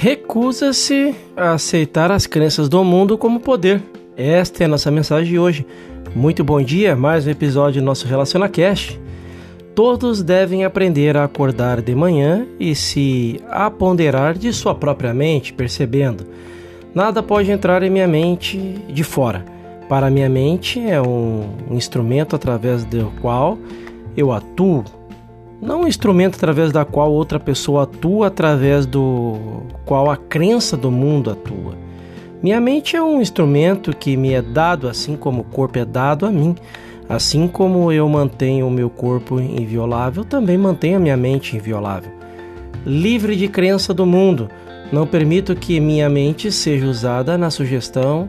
recusa-se a aceitar as crenças do mundo como poder. Esta é a nossa mensagem de hoje. Muito bom dia, mais um episódio do nosso RelacionaCast. Todos devem aprender a acordar de manhã e se aponderar de sua própria mente, percebendo: nada pode entrar em minha mente de fora. Para minha mente é um instrumento através do qual eu atuo, não um instrumento através da qual outra pessoa atua, através do qual a crença do mundo atua. Minha mente é um instrumento que me é dado assim como o corpo é dado a mim. Assim como eu mantenho o meu corpo inviolável, também mantenho a minha mente inviolável. Livre de crença do mundo, não permito que minha mente seja usada na sugestão,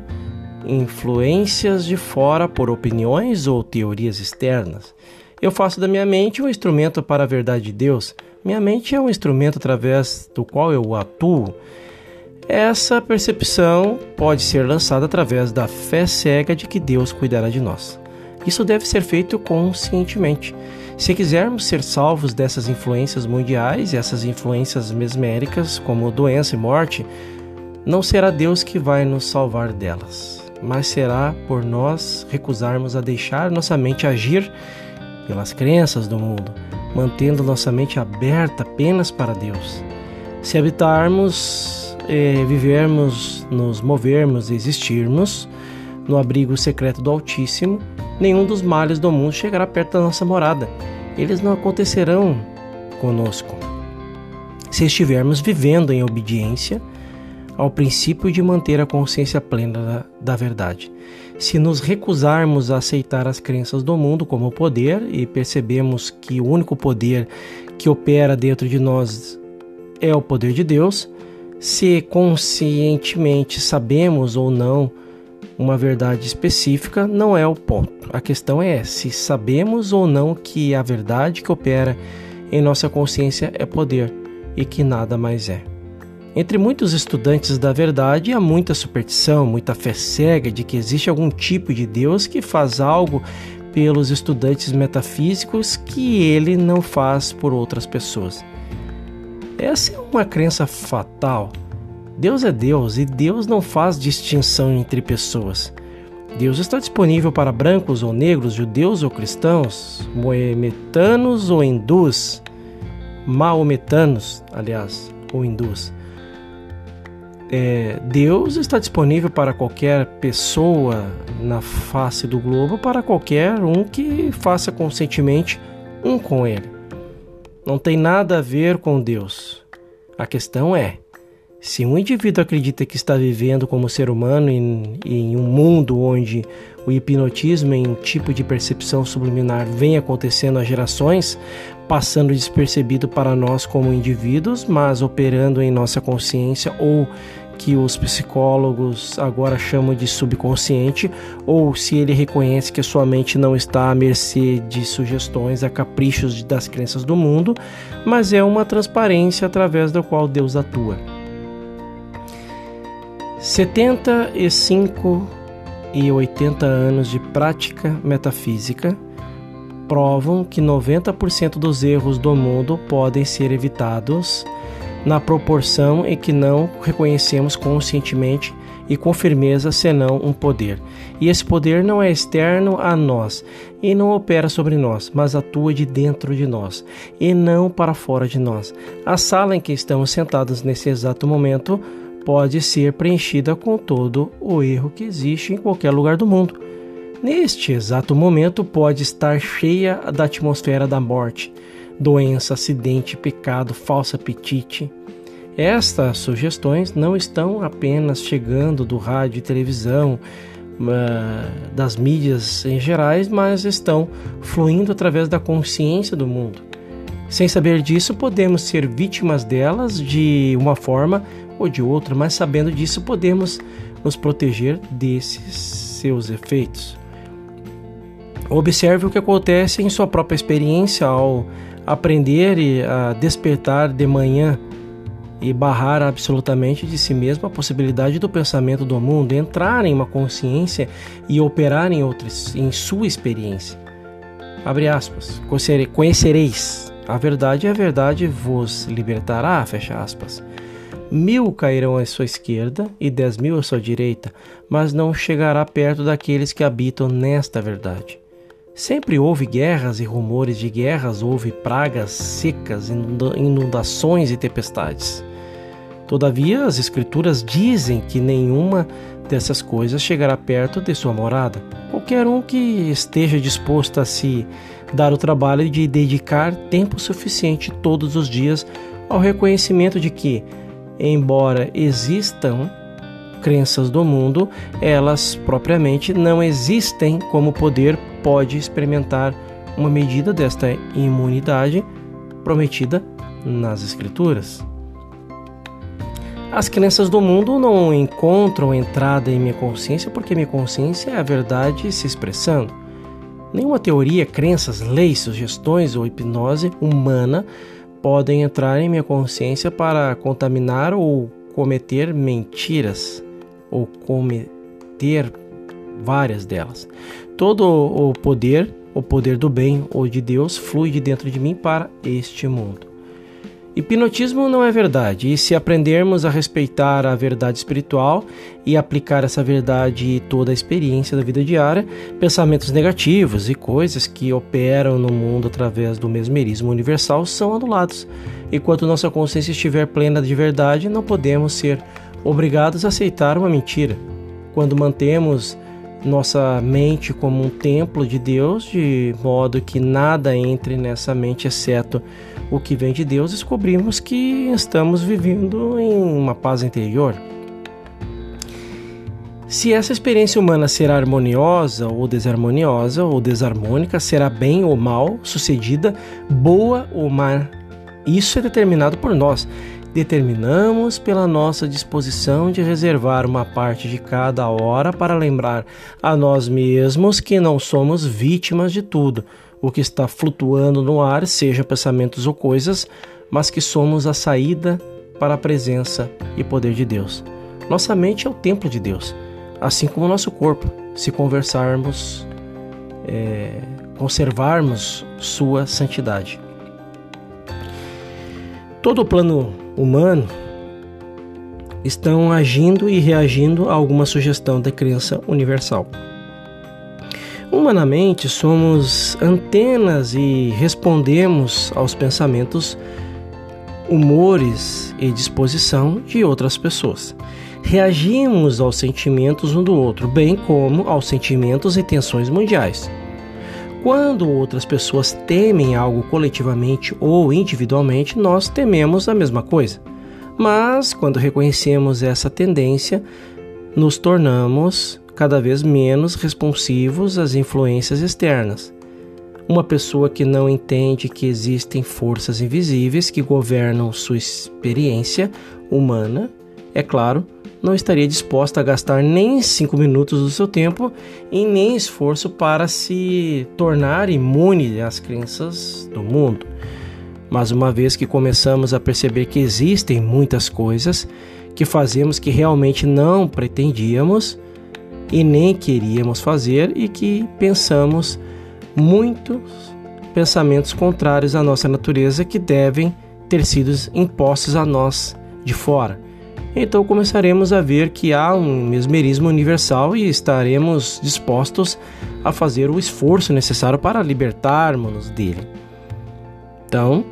influências de fora por opiniões ou teorias externas. Eu faço da minha mente um instrumento para a verdade de Deus. Minha mente é um instrumento através do qual eu atuo. Essa percepção pode ser lançada através da fé cega de que Deus cuidará de nós. Isso deve ser feito conscientemente. Se quisermos ser salvos dessas influências mundiais essas influências mesméricas, como doença e morte, não será Deus que vai nos salvar delas, mas será por nós recusarmos a deixar nossa mente agir pelas crenças do mundo, mantendo nossa mente aberta apenas para Deus. Se habitarmos, eh, vivermos, nos movermos, existirmos no abrigo secreto do Altíssimo, nenhum dos males do mundo chegará perto da nossa morada. Eles não acontecerão conosco. Se estivermos vivendo em obediência ao princípio de manter a consciência plena da, da verdade. Se nos recusarmos a aceitar as crenças do mundo como poder e percebemos que o único poder que opera dentro de nós é o poder de Deus, se conscientemente sabemos ou não uma verdade específica não é o ponto. A questão é se sabemos ou não que a verdade que opera em nossa consciência é poder e que nada mais é. Entre muitos estudantes da verdade há muita superstição, muita fé cega de que existe algum tipo de Deus que faz algo pelos estudantes metafísicos que ele não faz por outras pessoas. Essa é uma crença fatal Deus é Deus e Deus não faz distinção entre pessoas. Deus está disponível para brancos ou negros, judeus ou cristãos, moemetanos ou hindus, maometanos, aliás, ou hindus. É, Deus está disponível para qualquer pessoa na face do globo, para qualquer um que faça conscientemente um com Ele. Não tem nada a ver com Deus. A questão é: se um indivíduo acredita que está vivendo como ser humano em, em, um mundo onde o hipnotismo em um tipo de percepção subliminar vem acontecendo há gerações, passando despercebido para nós como indivíduos, mas operando em nossa consciência ou que os psicólogos agora chamam de subconsciente, ou se ele reconhece que a sua mente não está à mercê de sugestões, a caprichos das crenças do mundo, mas é uma transparência através da qual Deus atua. 75 e 80 anos de prática metafísica provam que 90% dos erros do mundo podem ser evitados na proporção em que não reconhecemos conscientemente e com firmeza senão um poder. E esse poder não é externo a nós e não opera sobre nós, mas atua de dentro de nós e não para fora de nós. A sala em que estamos sentados nesse exato momento pode ser preenchida com todo o erro que existe em qualquer lugar do mundo. Neste exato momento, pode estar cheia da atmosfera da morte, doença, acidente, pecado, falso apetite. Estas sugestões não estão apenas chegando do rádio e televisão, das mídias em gerais, mas estão fluindo através da consciência do mundo. Sem saber disso, podemos ser vítimas delas de uma forma ou de outra, mas sabendo disso podemos nos proteger desses seus efeitos. Observe o que acontece em sua própria experiência ao aprender a despertar de manhã e barrar absolutamente de si mesmo a possibilidade do pensamento do mundo entrar em uma consciência e operar em outras em sua experiência. Abre aspas. Conhecereis a verdade e a verdade vos libertará, fecha aspas. Mil cairão à sua esquerda e dez mil à sua direita, mas não chegará perto daqueles que habitam nesta verdade. Sempre houve guerras e rumores de guerras, houve pragas, secas, inundações e tempestades. Todavia, as Escrituras dizem que nenhuma dessas coisas chegará perto de sua morada. Qualquer um que esteja disposto a se dar o trabalho de dedicar tempo suficiente todos os dias ao reconhecimento de que, embora existam crenças do mundo, elas propriamente não existem como poder pode experimentar uma medida desta imunidade prometida nas Escrituras. As crenças do mundo não encontram entrada em minha consciência porque minha consciência é a verdade se expressando. Nenhuma teoria, crenças, leis, sugestões ou hipnose humana podem entrar em minha consciência para contaminar ou cometer mentiras ou cometer várias delas. Todo o poder, o poder do bem ou de Deus, flui de dentro de mim para este mundo. Hipnotismo não é verdade, e se aprendermos a respeitar a verdade espiritual e aplicar essa verdade em toda a experiência da vida diária, pensamentos negativos e coisas que operam no mundo através do mesmerismo universal são anulados. Enquanto nossa consciência estiver plena de verdade, não podemos ser obrigados a aceitar uma mentira. Quando mantemos nossa mente como um templo de Deus, de modo que nada entre nessa mente exceto o que vem de Deus, descobrimos que estamos vivendo em uma paz interior. Se essa experiência humana será harmoniosa ou desarmoniosa ou desarmônica, será bem ou mal sucedida, boa ou má, isso é determinado por nós. Determinamos pela nossa disposição de reservar uma parte de cada hora para lembrar a nós mesmos que não somos vítimas de tudo o que está flutuando no ar, seja pensamentos ou coisas, mas que somos a saída para a presença e poder de Deus. Nossa mente é o templo de Deus, assim como o nosso corpo, se conversarmos, é, conservarmos sua santidade. Todo o plano humano estão agindo e reagindo a alguma sugestão da crença universal. Humanamente, somos antenas e respondemos aos pensamentos, humores e disposição de outras pessoas. Reagimos aos sentimentos um do outro, bem como aos sentimentos e tensões mundiais. Quando outras pessoas temem algo coletivamente ou individualmente, nós tememos a mesma coisa. Mas quando reconhecemos essa tendência, nos tornamos cada vez menos responsivos às influências externas. Uma pessoa que não entende que existem forças invisíveis que governam sua experiência humana, é claro, não estaria disposta a gastar nem cinco minutos do seu tempo e nem esforço para se tornar imune às crenças do mundo. Mas uma vez que começamos a perceber que existem muitas coisas que fazemos que realmente não pretendíamos, e nem queríamos fazer e que pensamos muitos pensamentos contrários à nossa natureza que devem ter sido impostos a nós de fora. Então começaremos a ver que há um mesmerismo universal e estaremos dispostos a fazer o esforço necessário para libertarmos-nos dele. Então,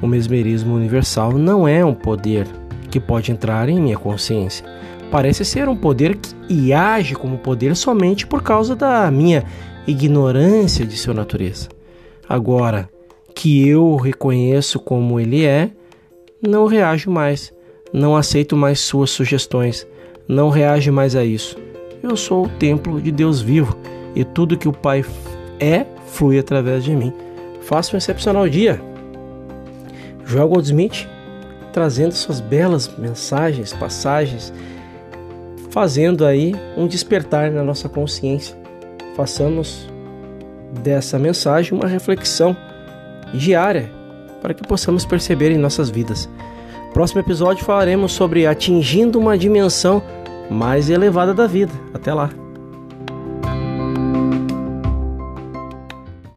o mesmerismo universal não é um poder que pode entrar em minha consciência parece ser um poder que age como poder somente por causa da minha ignorância de sua natureza. Agora que eu reconheço como ele é, não reajo mais, não aceito mais suas sugestões, não reajo mais a isso. Eu sou o templo de Deus vivo e tudo que o Pai é flui através de mim. Faça um excepcional dia. Joel Goldsmith trazendo suas belas mensagens, passagens fazendo aí um despertar na nossa consciência. Façamos dessa mensagem uma reflexão diária para que possamos perceber em nossas vidas. Próximo episódio falaremos sobre atingindo uma dimensão mais elevada da vida. Até lá!